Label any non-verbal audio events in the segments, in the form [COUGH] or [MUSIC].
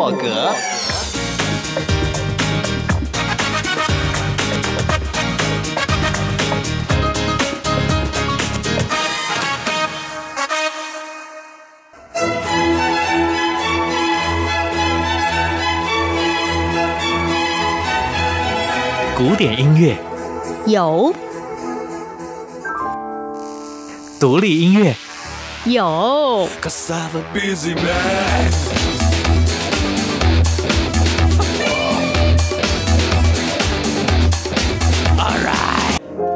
洛格。古典音乐。有，独立音乐。有，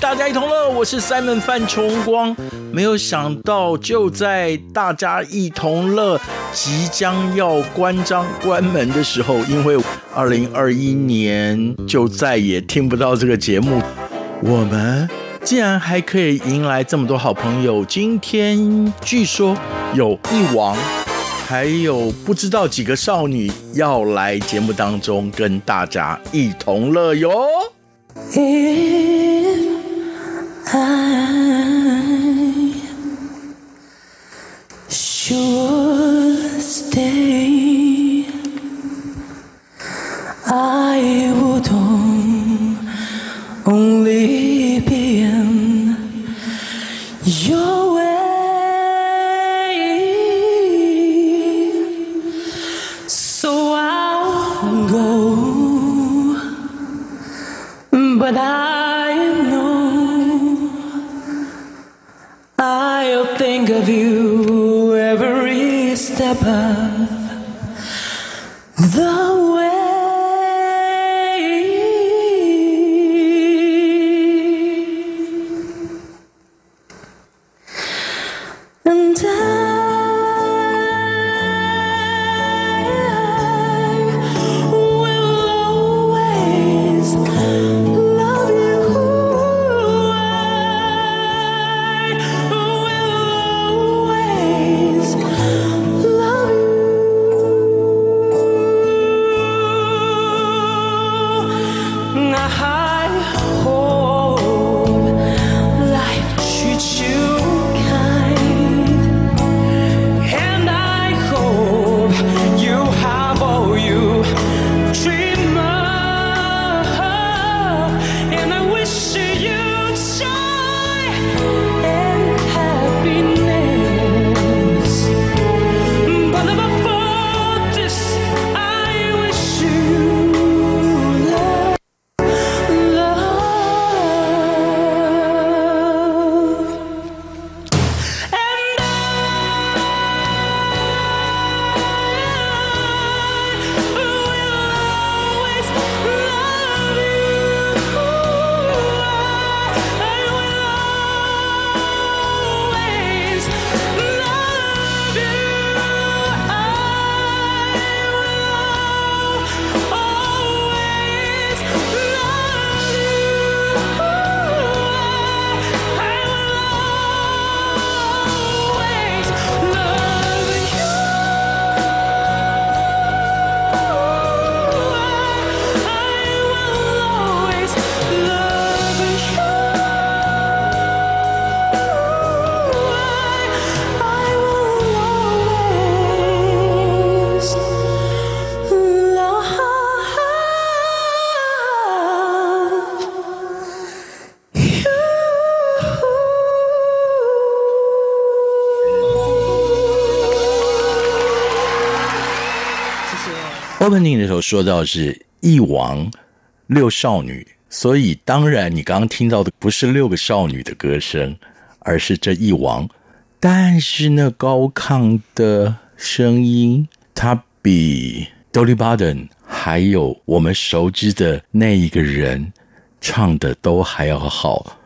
大家一同乐，我是 Simon 范崇光。没有想到，就在大家一同乐即将要关张关门的时候，因为二零二一年就再也听不到这个节目，我们。竟然还可以迎来这么多好朋友！今天据说有一王，还有不知道几个少女要来节目当中跟大家一同乐哟。I should stay. I would only opening 的时候说到是一王六少女，所以当然你刚刚听到的不是六个少女的歌声，而是这一王。但是那高亢的声音，它比 Dolly Parton 还有我们熟知的那一个人唱的都还要好。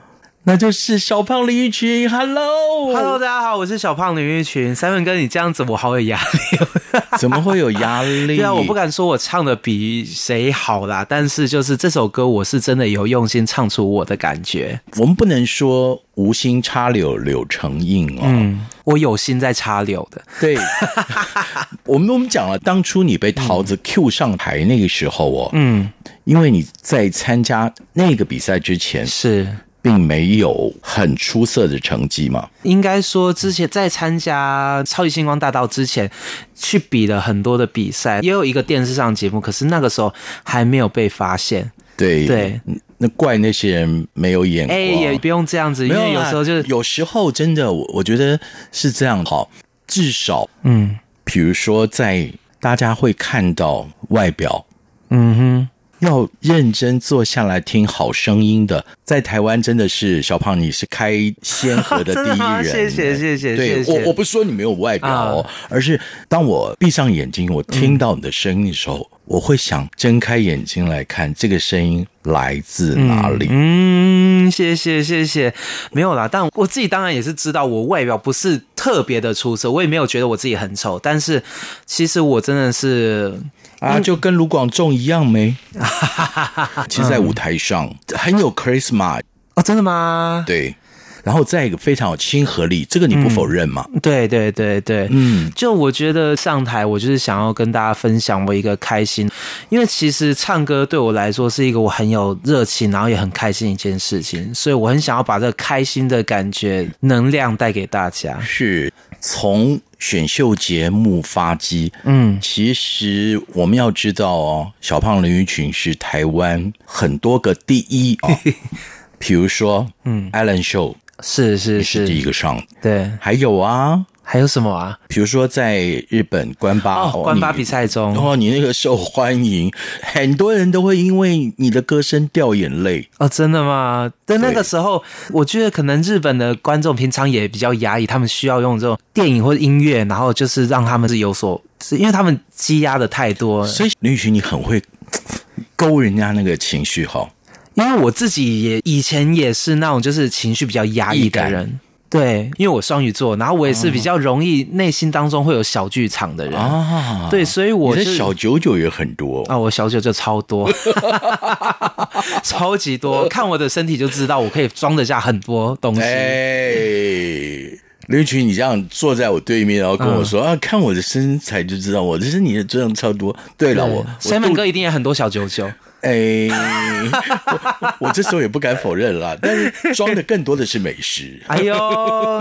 那就是小胖李玉群，Hello，Hello，大家好，我是小胖李玉群。三文哥，你这样子我好有压力，[LAUGHS] 怎么会有压力？[LAUGHS] 对啊，我不敢说我唱的比谁好啦，但是就是这首歌，我是真的有用心唱出我的感觉。我们不能说无心插柳柳成荫哦，嗯，我有心在插柳的。对，我 [LAUGHS] 们我们讲了，当初你被桃子 Q 上台那个时候哦，嗯，因为你在参加那个比赛之前是。并没有很出色的成绩嘛？应该说，之前在参加《超级星光大道》之前，去比了很多的比赛，也有一个电视上节目，可是那个时候还没有被发现。对对，那怪那些人没有眼光。哎，也不用这样子，因为有时候就是有时候真的，我我觉得是这样好，至少嗯，比如说在大家会看到外表，嗯哼。要认真坐下来听好声音的，在台湾真的是小胖，你是开先河的 [LAUGHS] 第一人。谢谢谢谢。对，谢谢我我不是说你没有外表哦，啊、而是当我闭上眼睛，我听到你的声音的时候，嗯、我会想睁开眼睛来看这个声音来自哪里。嗯，嗯，谢谢谢谢。没有啦，但我自己当然也是知道，我外表不是特别的出色，我也没有觉得我自己很丑，但是其实我真的是。啊，就跟卢广仲一样没？[LAUGHS] 其实，在舞台上、嗯、很有 charisma 哦，真的吗？对，然后再一个非常有亲和力，这个你不否认吗？嗯、对对对对，嗯，就我觉得上台，我就是想要跟大家分享我一个开心，因为其实唱歌对我来说是一个我很有热情，然后也很开心一件事情，所以我很想要把这个开心的感觉、能量带给大家。是从。选秀节目发迹，嗯，其实我们要知道哦，小胖林育群是台湾很多个第一啊，[LAUGHS] 比如说，嗯，Allen Show 是是是第一个上，对，还有啊。还有什么啊？比如说，在日本关八哦，关八比赛中，然后你那个受欢迎，很多人都会因为你的歌声掉眼泪哦，真的吗？但那个时候，我觉得可能日本的观众平常也比较压抑，他们需要用这种电影或者音乐，然后就是让他们是有所，是因为他们积压的太多，所以林育群你很会勾人家那个情绪哈。因为我自己也以前也是那种就是情绪比较压抑的人。对，因为我双鱼座，然后我也是比较容易内心当中会有小剧场的人啊。对，所以我的小九九也很多啊，我小九九超多，[LAUGHS] 超级多。看我的身体就知道，我可以装得下很多东西。哎，林育群，你这样坐在我对面，然后跟我说、嗯、啊，看我的身材就知道我，这是你的这样超多。对了，我 Simon 哥一定也很多小九九。哎，我，我这时候也不敢否认了，[LAUGHS] 但是装的更多的是美食。哎呦，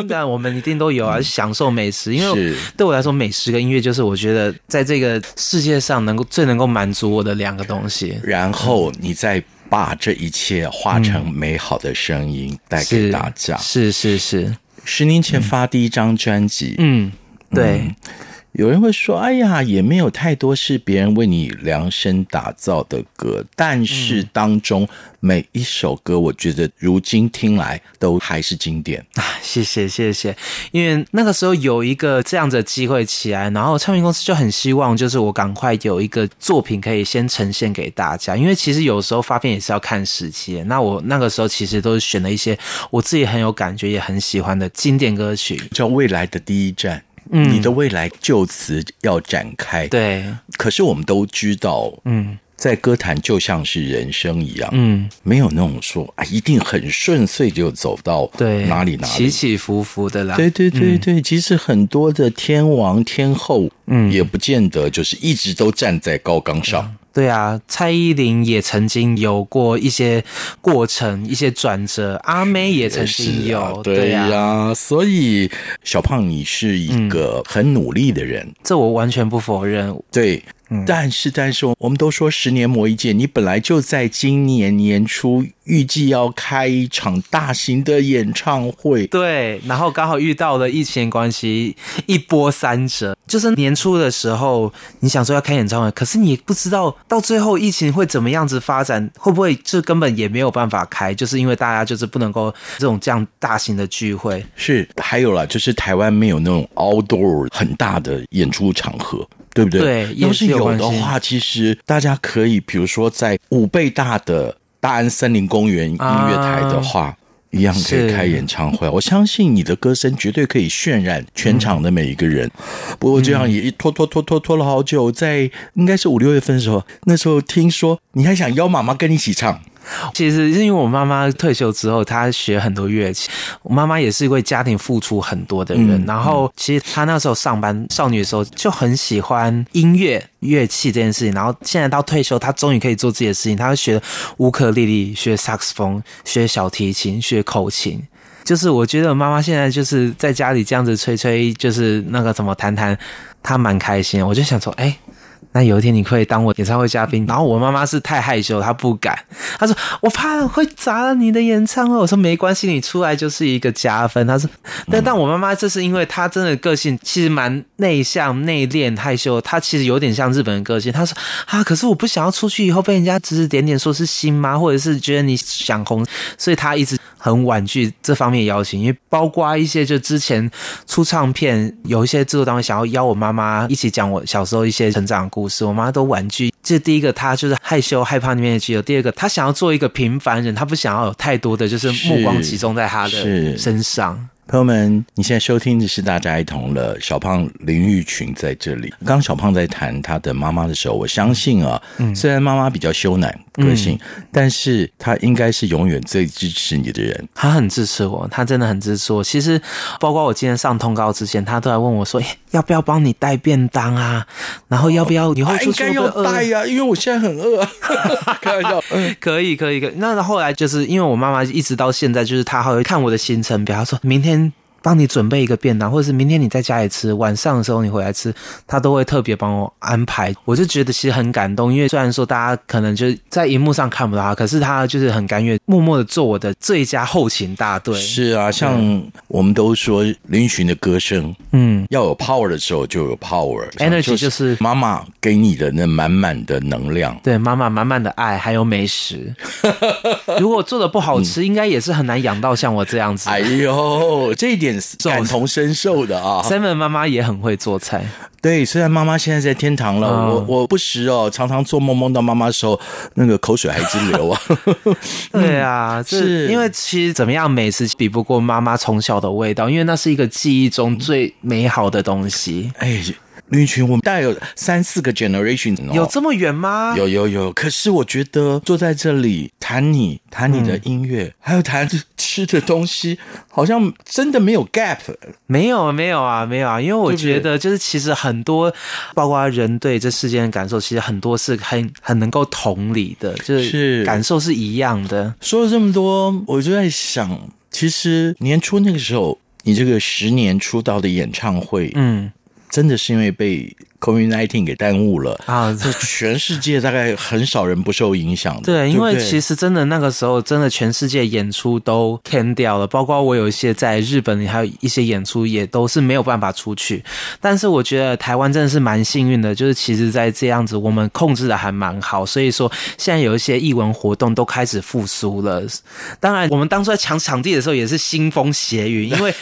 那我们一定都有啊，享受美食。因为对我来说，美食跟音乐就是我觉得在这个世界上能够最能够满足我的两个东西。然后你再把这一切化成美好的声音带给大家。是是是，十年前发第一张专辑，嗯，对。嗯有人会说：“哎呀，也没有太多是别人为你量身打造的歌，但是当中每一首歌，我觉得如今听来都还是经典。”啊，谢谢谢谢，因为那个时候有一个这样的机会起来，然后唱片公司就很希望，就是我赶快有一个作品可以先呈现给大家，因为其实有时候发片也是要看时机。那我那个时候其实都是选了一些我自己很有感觉也很喜欢的经典歌曲，叫《未来的第一站》。嗯，你的未来就此要展开。对，可是我们都知道，嗯，在歌坛就像是人生一样，嗯，没有那种说啊，一定很顺遂就走到对哪里哪里，起起伏伏的啦。对对对对，其实很多的天王天后，嗯，也不见得就是一直都站在高岗上。对啊，蔡依林也曾经有过一些过程，一些转折。阿妹也曾经有，啊对呀、啊。对啊、所以小胖，你是一个很努力的人，嗯、这我完全不否认。对。但是，但是，我们都说十年磨一剑，你本来就在今年年初预计要开一场大型的演唱会，对，然后刚好遇到了疫情关系，一波三折。就是年初的时候，你想说要开演唱会，可是你不知道到最后疫情会怎么样子发展，会不会这根本也没有办法开，就是因为大家就是不能够这种这样大型的聚会。是，还有啦，就是台湾没有那种 outdoor 很大的演出场合。对不对？对，要是有的话，其实大家可以，比如说在五倍大的大安森林公园音乐台的话，啊、一样可以开演唱会。我相信你的歌声绝对可以渲染全场的每一个人。嗯、不过这样也一拖拖拖拖拖了好久，在应该是五六月份的时候，那时候听说你还想邀妈妈跟你一起唱。其实是因为我妈妈退休之后，她学很多乐器。我妈妈也是为家庭付出很多的人。嗯、然后，其实她那时候上班少女的时候就很喜欢音乐乐器这件事情。然后现在到退休，她终于可以做自己的事情。她会学乌克丽丽，学萨克斯风，学小提琴，学口琴。就是我觉得妈妈现在就是在家里这样子吹吹，就是那个怎么弹弹，她蛮开心。我就想说，哎。那有一天你可以当我演唱会嘉宾，然后我妈妈是太害羞，她不敢，她说我怕会砸了你的演唱会。我说没关系，你出来就是一个加分。她说，但但我妈妈这是因为她真的个性其实蛮内向、内敛、害羞，她其实有点像日本人个性。她说啊，可是我不想要出去以后被人家指指点点，说是新妈，或者是觉得你想红，所以她一直很婉拒这方面邀请。因为包括一些就之前出唱片，有一些制作单位想要邀我妈妈一起讲我小时候一些成长故事，我妈都婉拒。这第一个，她就是害羞害怕里面的基友；第二个，她想要做一个平凡人，她不想要有太多的就是目光集中在她的身上。朋友们，你现在收听的是大家一同了。小胖林玉群在这里。刚刚小胖在谈他的妈妈的时候，我相信啊，嗯、虽然妈妈比较羞赧个性，嗯、但是她应该是永远最支持你的人。她很支持我，她真的很支持我。其实，包括我今天上通告之前，她都来问我说：“要不要帮你带便当啊？然后要不要以后出去会不会饿？”应该要带呀，因为我现在很饿。[LAUGHS] 开玩笑，可以，可以，可以。那后来就是因为我妈妈一直到现在，就是她还会看我的行程表，她说明天。帮你准备一个便当，或者是明天你在家里吃，晚上的时候你回来吃，他都会特别帮我安排。我就觉得其实很感动，因为虽然说大家可能就在荧幕上看不到他，可是他就是很甘愿默默的做我的最佳后勤大队。是啊，像我们都说林群的歌声，嗯，要有 power 的时候就有 power，energy 就是妈妈给你的那满满的能量，对，妈妈满满的爱还有美食。[LAUGHS] 如果做的不好吃，嗯、应该也是很难养到像我这样子。哎呦，这一点。感同身受的啊 Seven 妈妈也很会做菜。对，虽然妈妈现在在天堂了，嗯、我我不时哦，常常做梦梦到妈妈的时候，那个口水还直流啊。[LAUGHS] 对啊，是因为其实怎么样，美食比不过妈妈从小的味道，因为那是一个记忆中最美好的东西。哎。林群，我们大概有三四个 generation，有这么远吗？有有有。可是我觉得坐在这里谈你谈你的音乐，嗯、还有谈吃的东西，好像真的没有 gap。没有没有啊，没有啊。因为我觉得就是其实很多，包括人对这世间的感受，其实很多是很很能够同理的，就是感受是一样的。说了这么多，我就在想，其实年初那个时候，你这个十年出道的演唱会，嗯。真的是因为被 COVID-19 给耽误了啊！这全世界大概很少人不受影响的。对，对对，因为其实真的那个时候，真的全世界演出都 can 掉了，包括我有一些在日本，还有一些演出也都是没有办法出去。但是我觉得台湾真的是蛮幸运的，就是其实，在这样子我们控制的还蛮好，所以说现在有一些艺文活动都开始复苏了。当然，我们当初在抢场地的时候也是腥风血雨，因为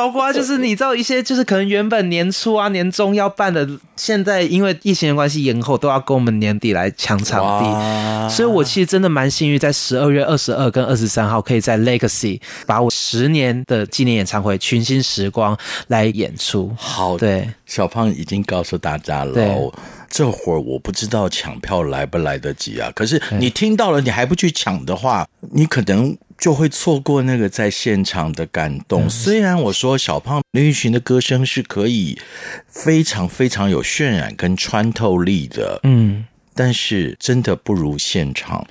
包括就是你知道一些就是可能原本年初啊、年终要办的。现在因为疫情的关系延后，都要跟我们年底来抢场地，所以我其实真的蛮幸运，在十二月二十二跟二十三号可以在 Legacy 把我十年的纪念演唱会《群星时光》来演出。好，对，小胖已经告诉大家了，对这会儿我不知道抢票来不来得及啊。可是你听到了，你还不去抢的话，你可能。就会错过那个在现场的感动。虽然我说小胖林育群的歌声是可以非常非常有渲染跟穿透力的，嗯。但是真的不如现场，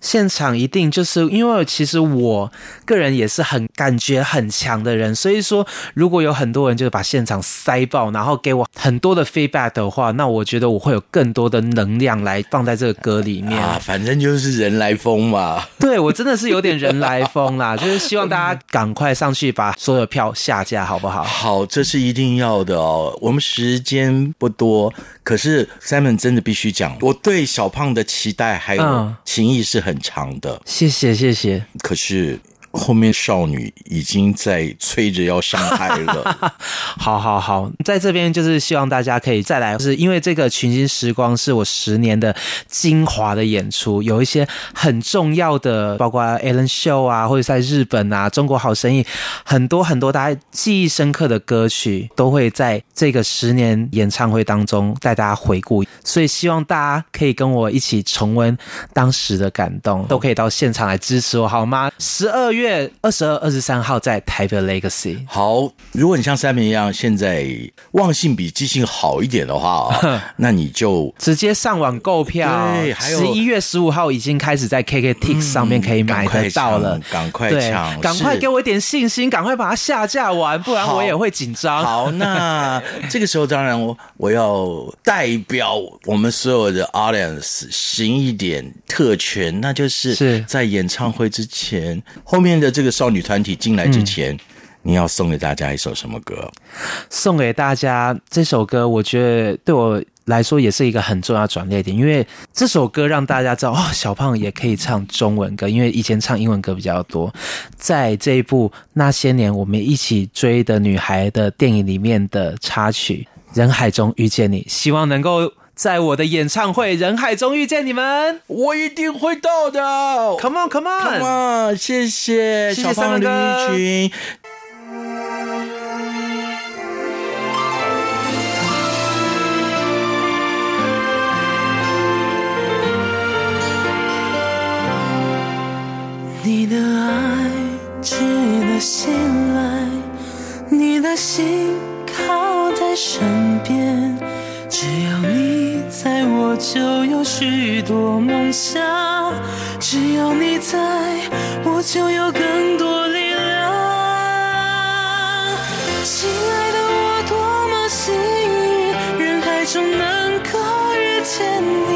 现场一定就是因为其实我个人也是很感觉很强的人，所以说如果有很多人就是把现场塞爆，然后给我很多的 feedback 的话，那我觉得我会有更多的能量来放在这个歌里面 [LAUGHS] 啊。反正就是人来疯嘛，对，我真的是有点人来疯啦，[LAUGHS] 就是希望大家赶快上去把所有票下架，好不好？好，这是一定要的哦。我们时间不多，可是 Simon 真的必须讲，我对。对小胖的期待还有情谊是很长的，谢谢谢谢。可是后面少女已经在催着要上台了。[LAUGHS] 好好好，在这边就是希望大家可以再来，是因为这个群星时光是我十年的精华的演出，有一些很重要的，包括 Alan Show 啊，或者在日本啊，中国好声音，很多很多大家记忆深刻的歌曲，都会在这个十年演唱会当中带大家回顾。所以希望大家可以跟我一起重温当时的感动，都可以到现场来支持我，好吗？十二月二十二、二十三号在台北 Legacy。好，如果你像 Simon 一样，现在忘性比记性好一点的话 [LAUGHS] 那你就直接上网购票。对，还有十一月十五号已经开始在 KKTix 上面可以买得到了，赶快抢，赶快给我一点信心，赶快把它下架完，不然我也会紧张。好，[LAUGHS] 那这个时候当然我我要代表我们所有的 audience 行一点特权，那就是在演唱会之前，后面的这个少女团体进来之前。嗯你要送给大家一首什么歌？送给大家这首歌，我觉得对我来说也是一个很重要转捩点，因为这首歌让大家知道哦，小胖也可以唱中文歌，因为以前唱英文歌比较多。在这一部那些年我们一起追的女孩的电影里面的插曲《人海中遇见你》，希望能够在我的演唱会《人海中遇见你们》，我一定会到的。Come on，Come on，Come on，谢谢小胖李玉群。你的爱值得信赖，你的心靠在身边，只要你在我就有许多梦想，只要你在我就有更多力量。亲爱的，我多么幸运，人海中能够遇见你，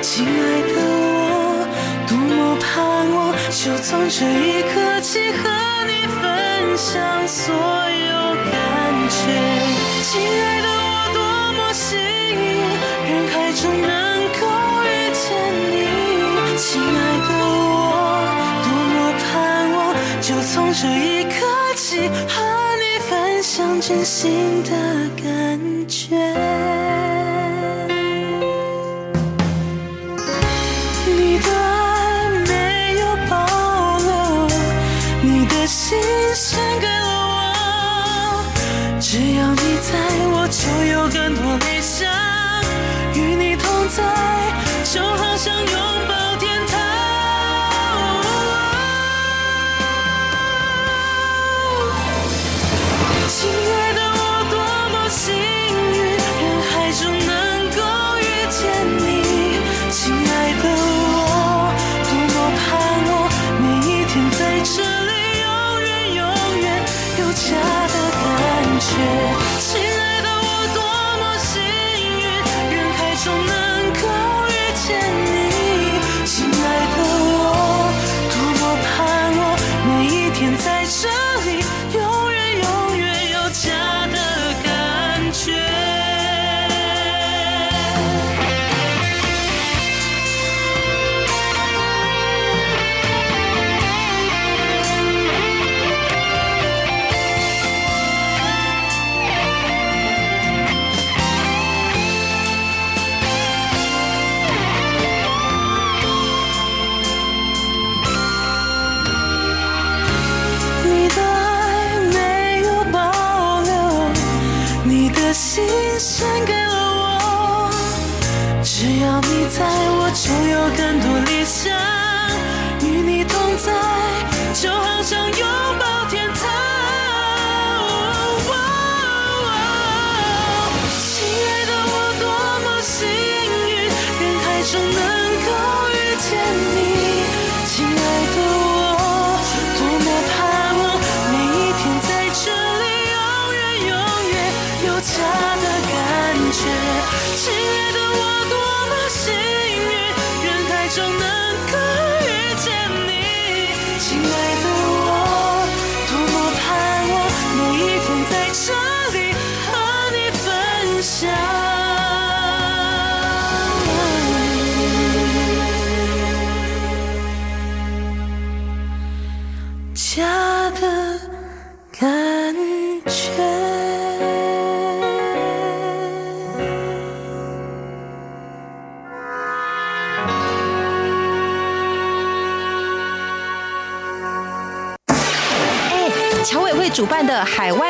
亲爱的。我多么盼望就从这一刻起和你分享所有感觉，亲爱这一刻起和你分享真心的感觉。家的感觉。哎乔委会主办的海外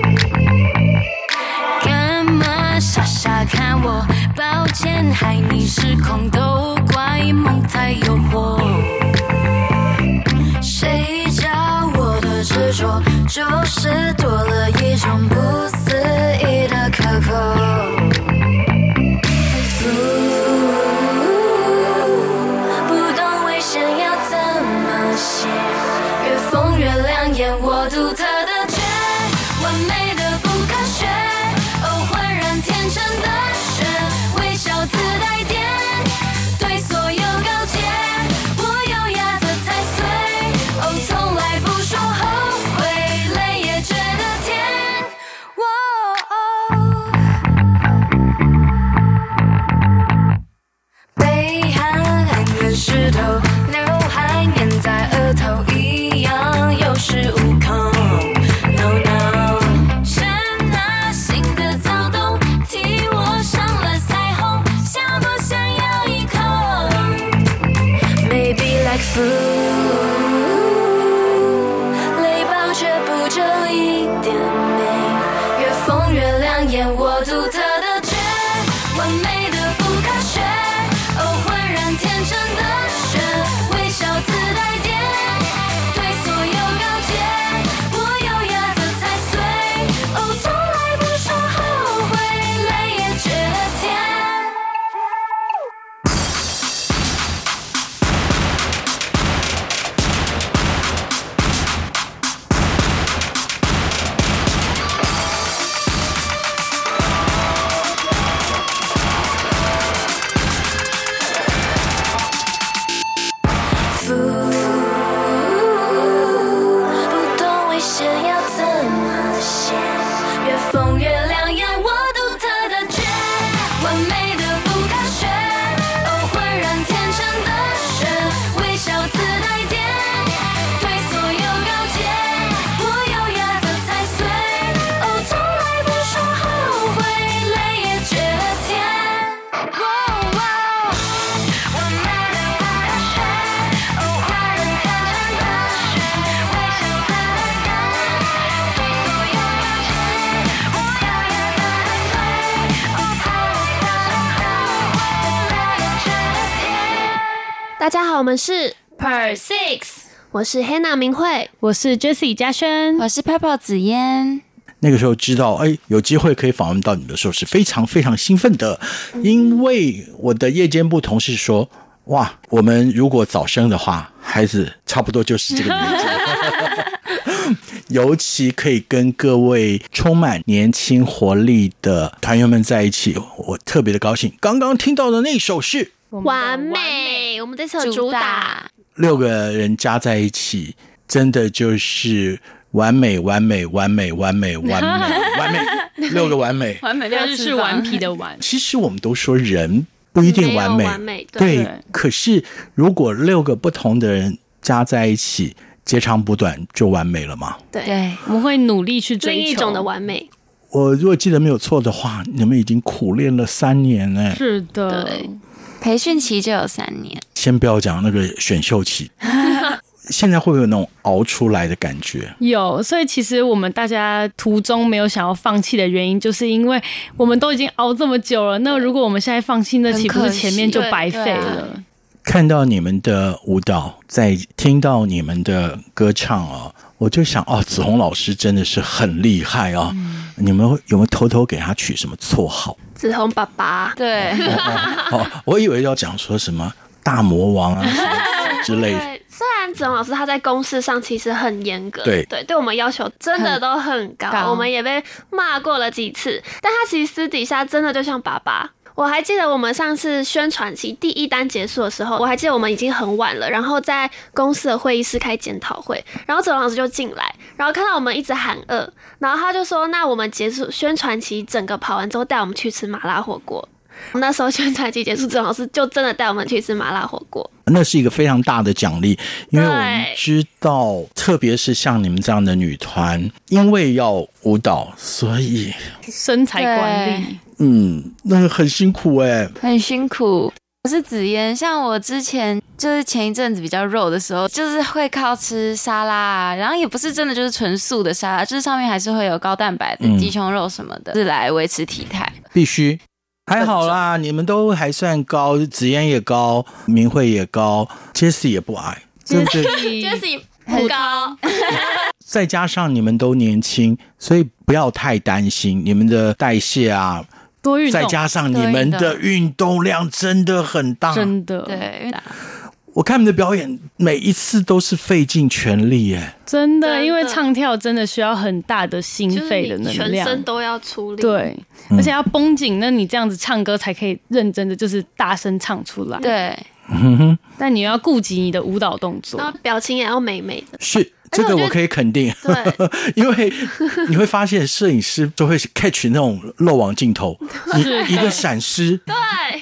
害你失控，都怪梦太诱惑。谁叫我的执着，就是多了一种不思议的苛刻。大家好，我们是 Per Six，我是 Hannah 明慧，我是 Jessie 嘉轩，我是 Purple 紫嫣。那个时候知道，哎，有机会可以访问到你的时候，是非常非常兴奋的，因为我的夜间部同事说，哇，我们如果早生的话，孩子差不多就是这个年纪，[LAUGHS] 尤其可以跟各位充满年轻活力的团员们在一起，我特别的高兴。刚刚听到的那首是。完美，我们这次主打六个人加在一起，真的就是完美，完美，完美，完美，完美，完美，[LAUGHS] 六个完美，完美，六个是顽皮的顽。其实我们都说人不一定完美，完美对，对。可是如果六个不同的人加在一起，截长补短就完美了吗？对，我们会努力去追求另一种的完美。我如果记得没有错的话，你们已经苦练了三年呢。是的，对，培训期就有三年。先不要讲那个选秀期，[LAUGHS] 现在会不会有那种熬出来的感觉？有，所以其实我们大家途中没有想要放弃的原因，就是因为我们都已经熬这么久了。那如果我们现在放弃，那岂不是前面就白费了？看到你们的舞蹈，在听到你们的歌唱哦，我就想哦，子红老师真的是很厉害哦。嗯、你们有没有偷偷给他取什么绰号？子红爸爸，对哦我以为要讲说什么大魔王啊 [LAUGHS] 什么之类的。虽然子龙老师他在公事上其实很严格，对对，对我们要求真的都很高，很高，我们也被骂过了几次，但他其实私底下真的就像爸爸。我还记得我们上次宣传期第一单结束的时候，我还记得我们已经很晚了，然后在公司的会议室开检讨会，然后子鸿老师就进来，然后看到我们一直喊饿，然后他就说：“那我们结束宣传期整个跑完之后，带我们去吃麻辣火锅。”那时候宣传期结束，郑老师就真的带我们去吃麻辣火锅，那是一个非常大的奖励，因为我们知道，特别是像你们这样的女团，因为要舞蹈，所以身材管理。嗯，那很辛苦哎、欸，很辛苦。我是紫嫣，像我之前就是前一阵子比较肉的时候，就是会靠吃沙拉啊，然后也不是真的就是纯素的沙拉，就是上面还是会有高蛋白的鸡胸肉什么的，嗯、是来维持体态。必须，还好啦，你们都还算高，紫嫣也高，明慧也高，Jessie 也不矮，对不对？Jessie 很高，[LAUGHS] 再加上你们都年轻，所以不要太担心你们的代谢啊。多运动，再加上你们的运动。量真的很大，真的。对，我看你们的表演每一次都是费尽全力耶，真的，因为唱跳真的需要很大的心肺的能量，全身都要出力，对，而且要绷紧，那你这样子唱歌才可以认真的，就是大声唱出来，对。但你要顾及你的舞蹈动作，然后表情也要美美的，是。这个我可以肯定，对，[LAUGHS] 因为 [LAUGHS] 你会发现摄影师都会 catch 那种漏网镜头，一一个闪失，对，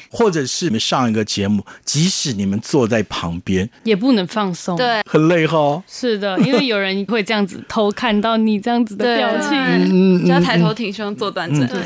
或者是你们上一个节目，即使你们坐在旁边，也不能放松，对，很累哈。是的，因为有人会这样子偷看到你这样子的表情，嗯，就要抬头挺胸坐端正。对，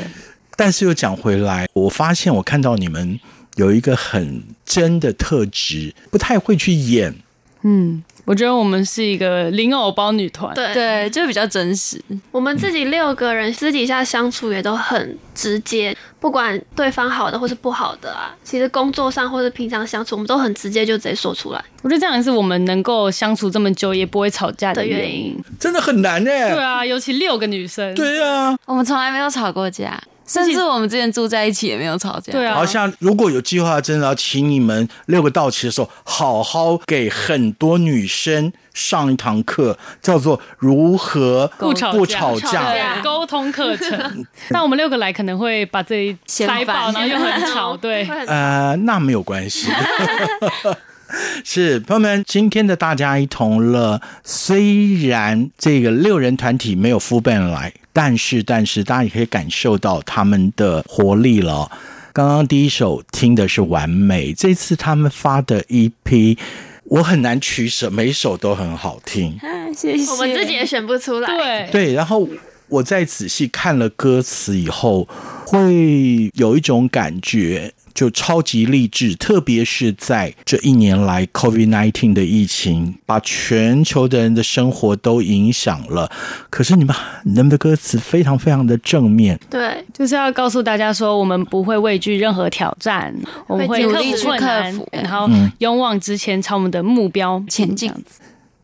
但是又讲回来，我发现我看到你们有一个很真的特质，不太会去演，嗯。我觉得我们是一个零偶包女团，对对，就比较真实。我们自己六个人 [LAUGHS] 私底下相处也都很直接，不管对方好的或是不好的啊，其实工作上或者平常相处，我们都很直接，就直接说出来。我觉得这样也是我们能够相处这么久也不会吵架的原因。真的很难哎。对啊，尤其六个女生。对啊，我们从来没有吵过架。甚至我们之前住在一起也没有吵架。对啊，好像如果有计划，真的要请你们六个到齐的时候，好好给很多女生上一堂课，叫做如何不吵不吵架沟通课程。[LAUGHS] 那我们六个来可能会把这一塞爆，然后又很吵。[LAUGHS] 对，呃，那没有关系。[LAUGHS] 是朋友们，今天的大家一同乐，虽然这个六人团体没有 full band 来，但是但是大家也可以感受到他们的活力了。刚刚第一首听的是完美，这次他们发的 EP，我很难取舍，每一首都很好听。啊，谢谢。我们自己也选不出来。对对，然后我再仔细看了歌词以后，会有一种感觉。就超级励志，特别是在这一年来，COVID-19 的疫情把全球的人的生活都影响了。可是你们，你们的歌词非常非常的正面，对，就是要告诉大家说，我们不会畏惧任何挑战，我们会努力去克服，然后勇往直前，朝我们的目标前进。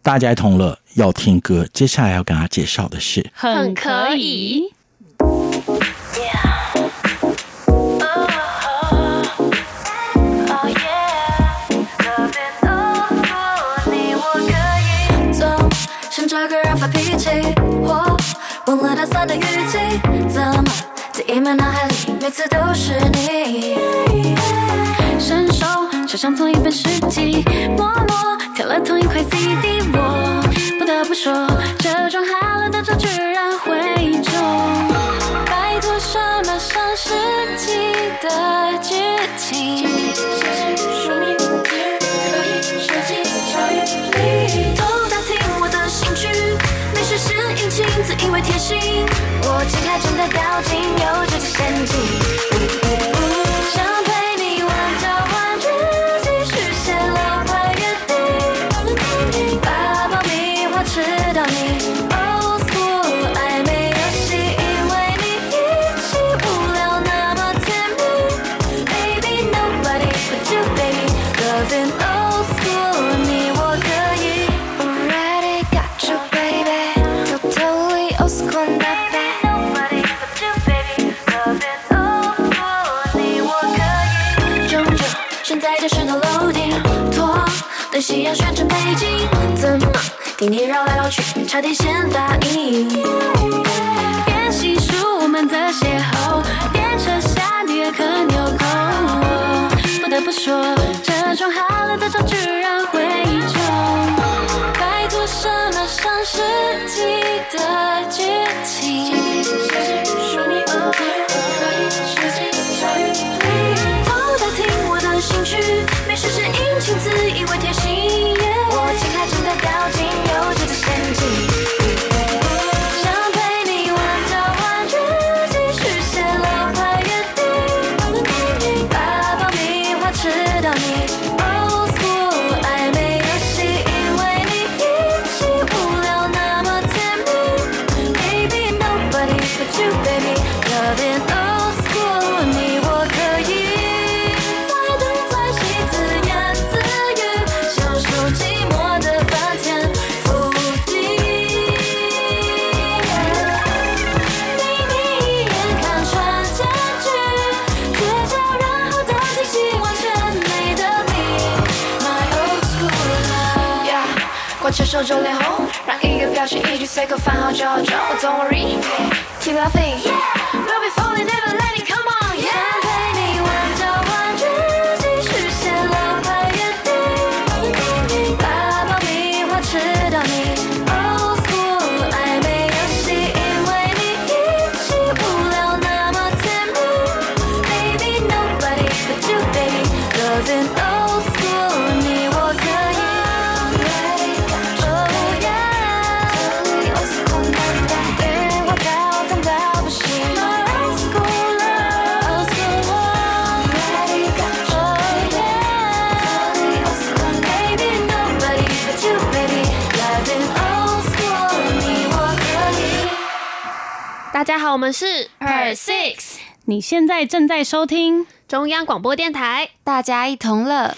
大家同乐要听歌，接下来要跟大家介绍的是很可以。这个人发脾气，我忘了打算的语气，怎么在 emo 脑海里每次都是你？伸手就像同一本诗集，默默挑了同一块 CD，我不得不说，这种好了的潮居然会。贴心，我揭开真的掉进幼差点先答应。手就脸红，让一个表情一句随口翻好就好就。Don't worry，keep laughing，we'll 大家好，我们是 Per Six 你现在正在收听中央广播电台。大家一同乐。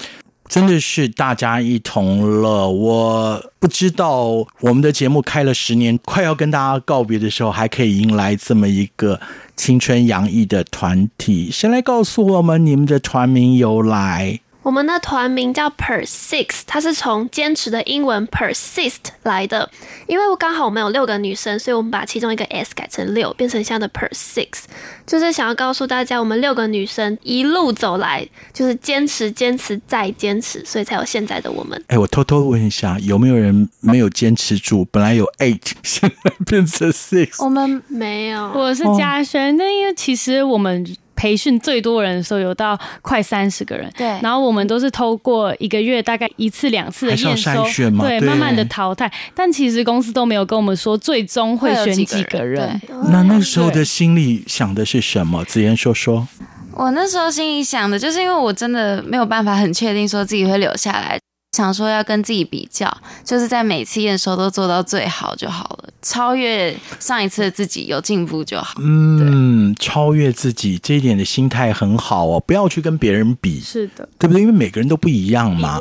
真的是大家一同乐。我不知道我们的节目开了十年，快要跟大家告别的时候，还可以迎来这么一个青春洋溢的团体。谁来告诉我们你们的团名由来？我们的团名叫 Persist，它是从坚持的英文 persist 来的。因为刚好我们有六个女生，所以我们把其中一个 s 改成六，变成像的 persist，就是想要告诉大家，我们六个女生一路走来，就是坚持、坚持再坚持，所以才有现在的我们。哎，我偷偷问一下，有没有人没有坚持住？本来有 eight，现在变成 six。我们没有，我是嘉轩，那因为其实我们。培训最多人的时候有到快三十个人，对，然后我们都是透过一个月大概一次两次的验收，对，对，慢慢的淘汰。但其实公司都没有跟我们说最终会选几个人。那那时候的心里想的是什么？子妍说说。我那时候心里想的就是，因为我真的没有办法很确定说自己会留下来。想说要跟自己比较，就是在每次验收都做到最好就好了，超越上一次的自己，有进步就好。嗯，超越自己这一点的心态很好哦，不要去跟别人比，是的，对不对？因为每个人都不一样嘛。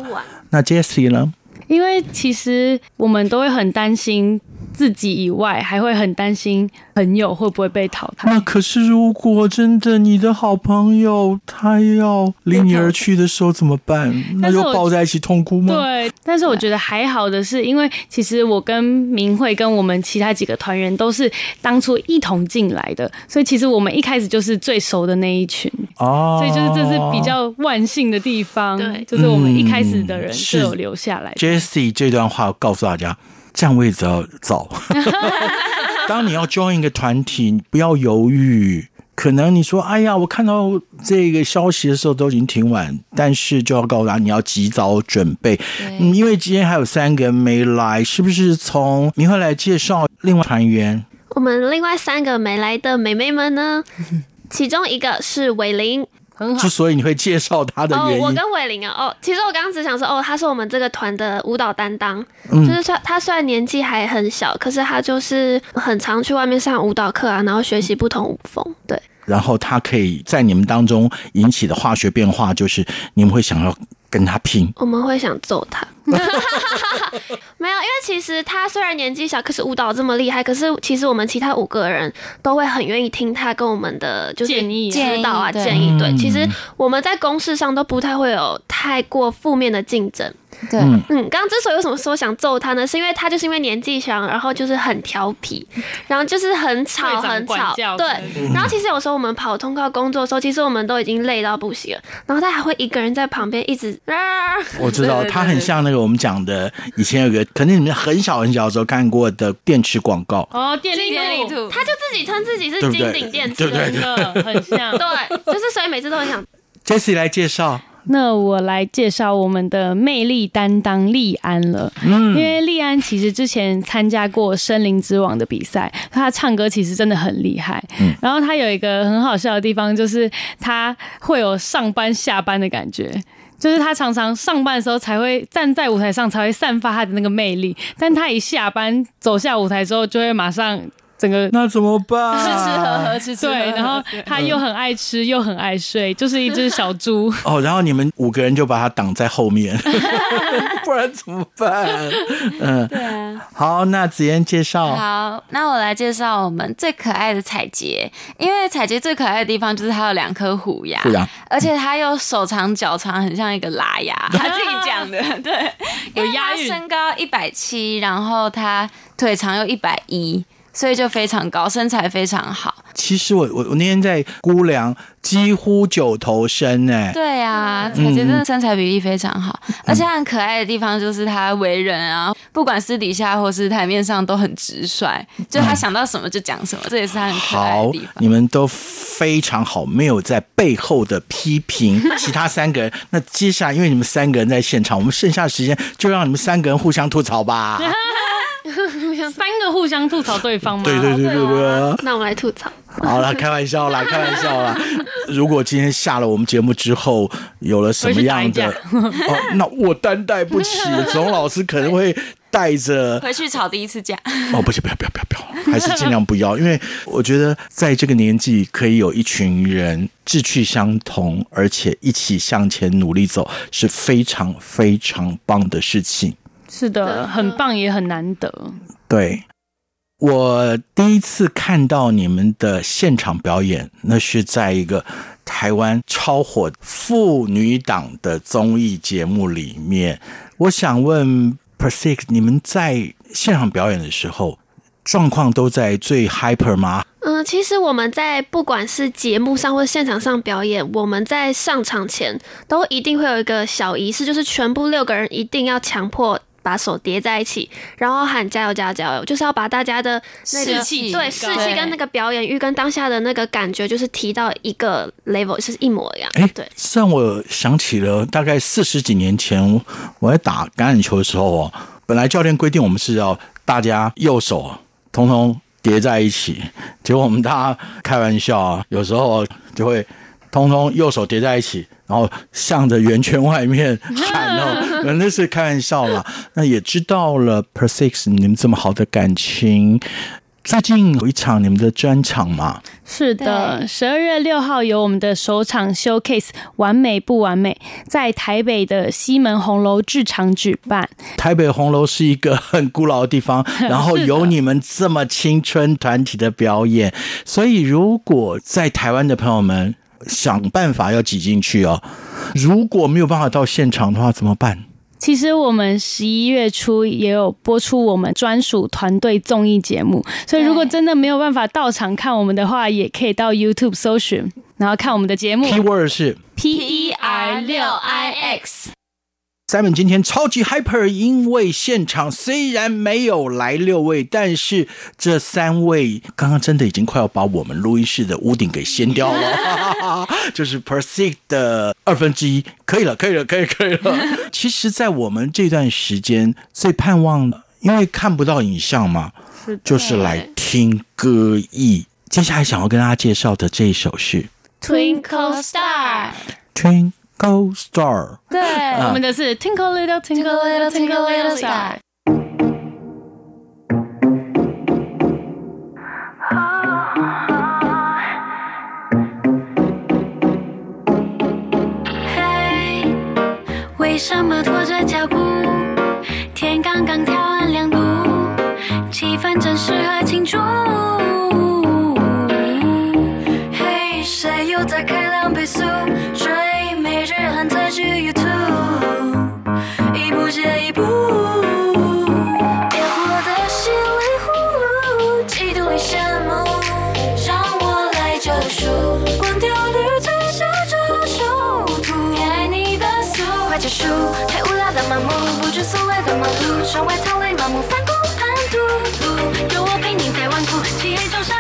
那 Jessie 呢？因为其实我们都会很担心自己以外，还会很担心朋友会不会被淘汰。那可是如果真的你的好朋友他要离你而去的时候怎么办？[LAUGHS] 那就抱在一起痛哭吗？对，但是我觉得还好的是，因为其实我跟明慧跟我们其他几个团员都是当初一同进来的，所以其实我们一开始就是最熟的那一群哦，所以就是这是比较万幸的地方，对，就是我们一开始的人是有留下来的。嗯 Jessie 这段话告诉大家，占位置要早。[LAUGHS] 当你要 join 一个团体，你不要犹豫。可能你说：“哎呀，我看到这个消息的时候都已经挺晚。”但是就要告诉大家，你要及早准备。嗯，因为今天还有三个人没来，是不是从明慧来介绍另外团员？我们另外三个没来的美眉们呢，[LAUGHS] 其中一个是伟玲。很好，之所以你会介绍他的原因，哦、我跟伟玲啊，哦，其实我刚刚只想说，哦，他是我们这个团的舞蹈担当，嗯、就是说他虽然年纪还很小，可是他就是很常去外面上舞蹈课啊，然后学习不同舞风，对。然后他可以在你们当中引起的化学变化，就是你们会想要跟他拼，我们会想揍他。[LAUGHS] [LAUGHS] 没有，因为其实他虽然年纪小，可是舞蹈这么厉害。可是其实我们其他五个人都会很愿意听他跟我们的就是建议、指导啊、建议。对，其实我们在公事上都不太会有太过负面的竞争。对，嗯，刚刚之所以为什么说想揍他呢？是因为他就是因为年纪小，然后就是很调皮，[LAUGHS] 然后就是很吵很吵。对，然后其实有时候我们跑通告工作的时候，其实我们都已经累到不行了，然后他还会一个人在旁边一直啊。我知道他很像那个我们讲的，以前有个肯定你们很小很小的时候看过的电池广告哦，电力兔，他就自己称自己是金顶电池，对对对，很像，[LAUGHS] 对，就是所以每次都很想。Jessie 来介绍。那我来介绍我们的魅力担当利安了，嗯，因为利安其实之前参加过《森林之王》的比赛，他唱歌其实真的很厉害，嗯，然后他有一个很好笑的地方，就是他会有上班下班的感觉，就是他常常上班的时候才会站在舞台上才会散发他的那个魅力，但他一下班走下舞台之后就会马上。整个那怎么办？[LAUGHS] 吃吃喝喝，吃吃喝喝。对，然后他又很爱吃，又很爱睡，就是一只小猪。[LAUGHS] 哦，然后你们五个人就把他挡在后面，[LAUGHS] 不然怎么办？嗯，对啊。好，那子嫣介绍。好，那我来介绍我们最可爱的彩洁，因为彩洁最可爱的地方就是它有两颗虎牙，虎牙，而且它又手长脚长，很像一个拉牙。他自己讲的，对，有押韵。身高一百七，然后他腿长又一百一。所以就非常高，身材非常好。其实我我我那天在估量，几乎九头身哎。对啊，彩洁真的身材比例非常好，嗯、而且他很可爱的地方就是他为人啊，不管私底下或是台面上都很直率，就他想到什么就讲什么，嗯、这也是他很可爱的地方。好，你们都非常好，没有在背后的批评 [LAUGHS] 其他三个人。那接下来，因为你们三个人在现场，我们剩下的时间就让你们三个人互相吐槽吧。[LAUGHS] [LAUGHS] 三个互相吐槽对方吗？对对对对对、啊。那我们来吐槽。好了，开玩笑啦，[LAUGHS] 开玩笑啦。如果今天下了我们节目之后有了什么样的，哦，那我担待不起。总老师可能会带着回去吵第一次架。哦，不行，不要，不要，不要，不要，还是尽量不要，因为我觉得在这个年纪可以有一群人志趣相同，而且一起向前努力走，是非常非常棒的事情。是的，很棒，也很难得。对，我第一次看到你们的现场表演，那是在一个台湾超火妇女档的综艺节目里面。我想问 Persix，你们在现场表演的时候，状况都在最 hyper 吗？嗯，其实我们在不管是节目上或现场上表演，我们在上场前都一定会有一个小仪式，就是全部六个人一定要强迫。把手叠在一起，然后喊加油加油加油，就是要把大家的那个士气，对士气跟那个表演欲跟当下的那个感觉，就是提到一个 level，是一模一样。哎，对，让我想起了大概四十几年前我在打橄榄球的时候哦，本来教练规定我们是要大家右手通通叠在一起，结果我们大家开玩笑啊，有时候就会通通右手叠在一起。然后向着圆圈外面 [LAUGHS] 喊哦，[LAUGHS] 那是开玩笑啦。那也知道了，Persix 你们这么好的感情，最近有一场你们的专场嘛？是的，十二月六号有我们的首场 showcase，完美不完美，在台北的西门红楼剧场举办。台北红楼是一个很古老的地方，[LAUGHS] 然后有你们这么青春团体的表演，所以如果在台湾的朋友们。想办法要挤进去哦！如果没有办法到现场的话，怎么办？其实我们十一月初也有播出我们专属团队综艺节目，所以如果真的没有办法到场看我们的话，也可以到 YouTube 搜寻，然后看我们的节目。Keyword 是 P E R 六 I X。Simon 今天超级 hyper，因为现场虽然没有来六位，但是这三位刚刚真的已经快要把我们录音室的屋顶给掀掉了，[LAUGHS] 就是 Persix 的二分之一，可以了，可以了，可以，可以了。[LAUGHS] 其实，在我们这段时间最盼望的，因为看不到影像嘛，就是来听歌艺。接下来想要跟大家介绍的这一首是 Twinkle Star。Twinkle Star。对，我们的是 Twinkle Little Twinkle Little Twinkle Little Star。嘿，为什么拖着脚步？天刚刚调暗两度，气氛正适合庆祝。嘿，谁又在开两倍速来救赎。关掉滤镜，写这首图，爱你的速，快结束，太无聊的盲目，不知所谓的忙碌，成为逃离盲目，反攻叛徒。有我陪你在顽固，漆黑中闪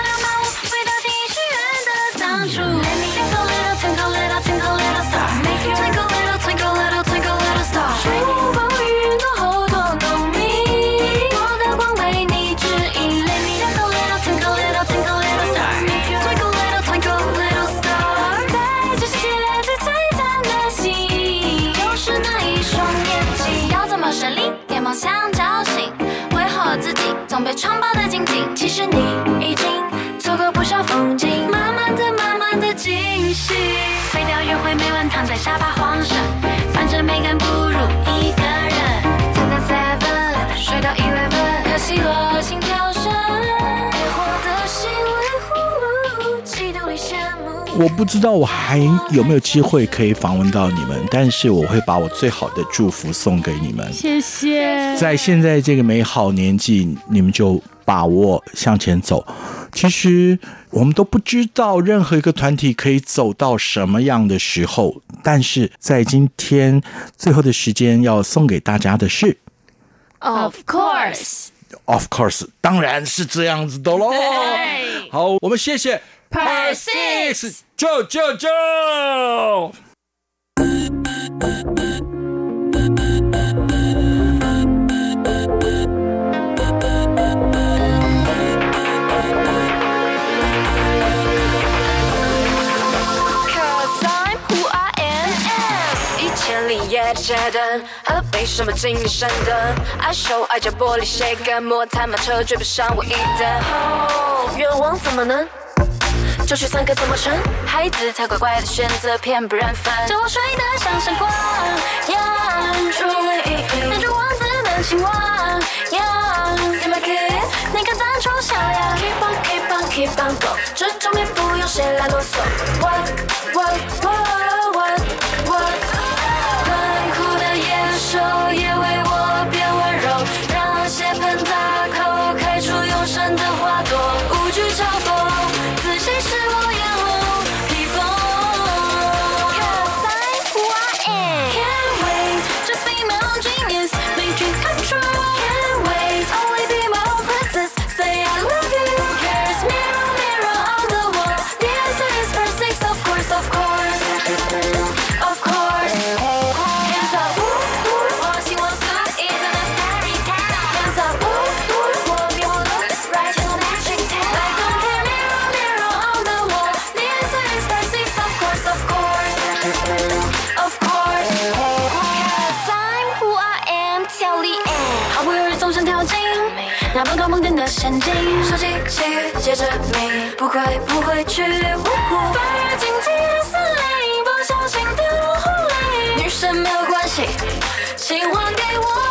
我不知道我还有没有机会可以访问到你们，但是我会把我最好的祝福送给你们。谢谢。在现在这个美好年纪，你们就把握向前走。其实我们都不知道任何一个团体可以走到什么样的时候，但是在今天最后的时间要送给大家的是 Of course，，Of course，当然是这样子的喽。好，我们谢谢一千里夜的街灯，何必什么精神灯？爱手爱脚玻璃谁敢摸？太慢车追不上我一灯。哦，愿望怎么能？就去三个怎么成？孩子才乖乖的选择，偏不染粉。叫我睡得像闪光，呀，注意，男主王子的情话，呀，See my kiss，你敢站出小呀？Keep on keep on keep on go，这种面不用谁来啰嗦。What what what what what，冷酷的野兽也为那么高梦电的陷阱，收集奇遇，解着迷，不会不会去。翻越荆棘的森林，不小心掉落湖里，女神没有关系，请还给我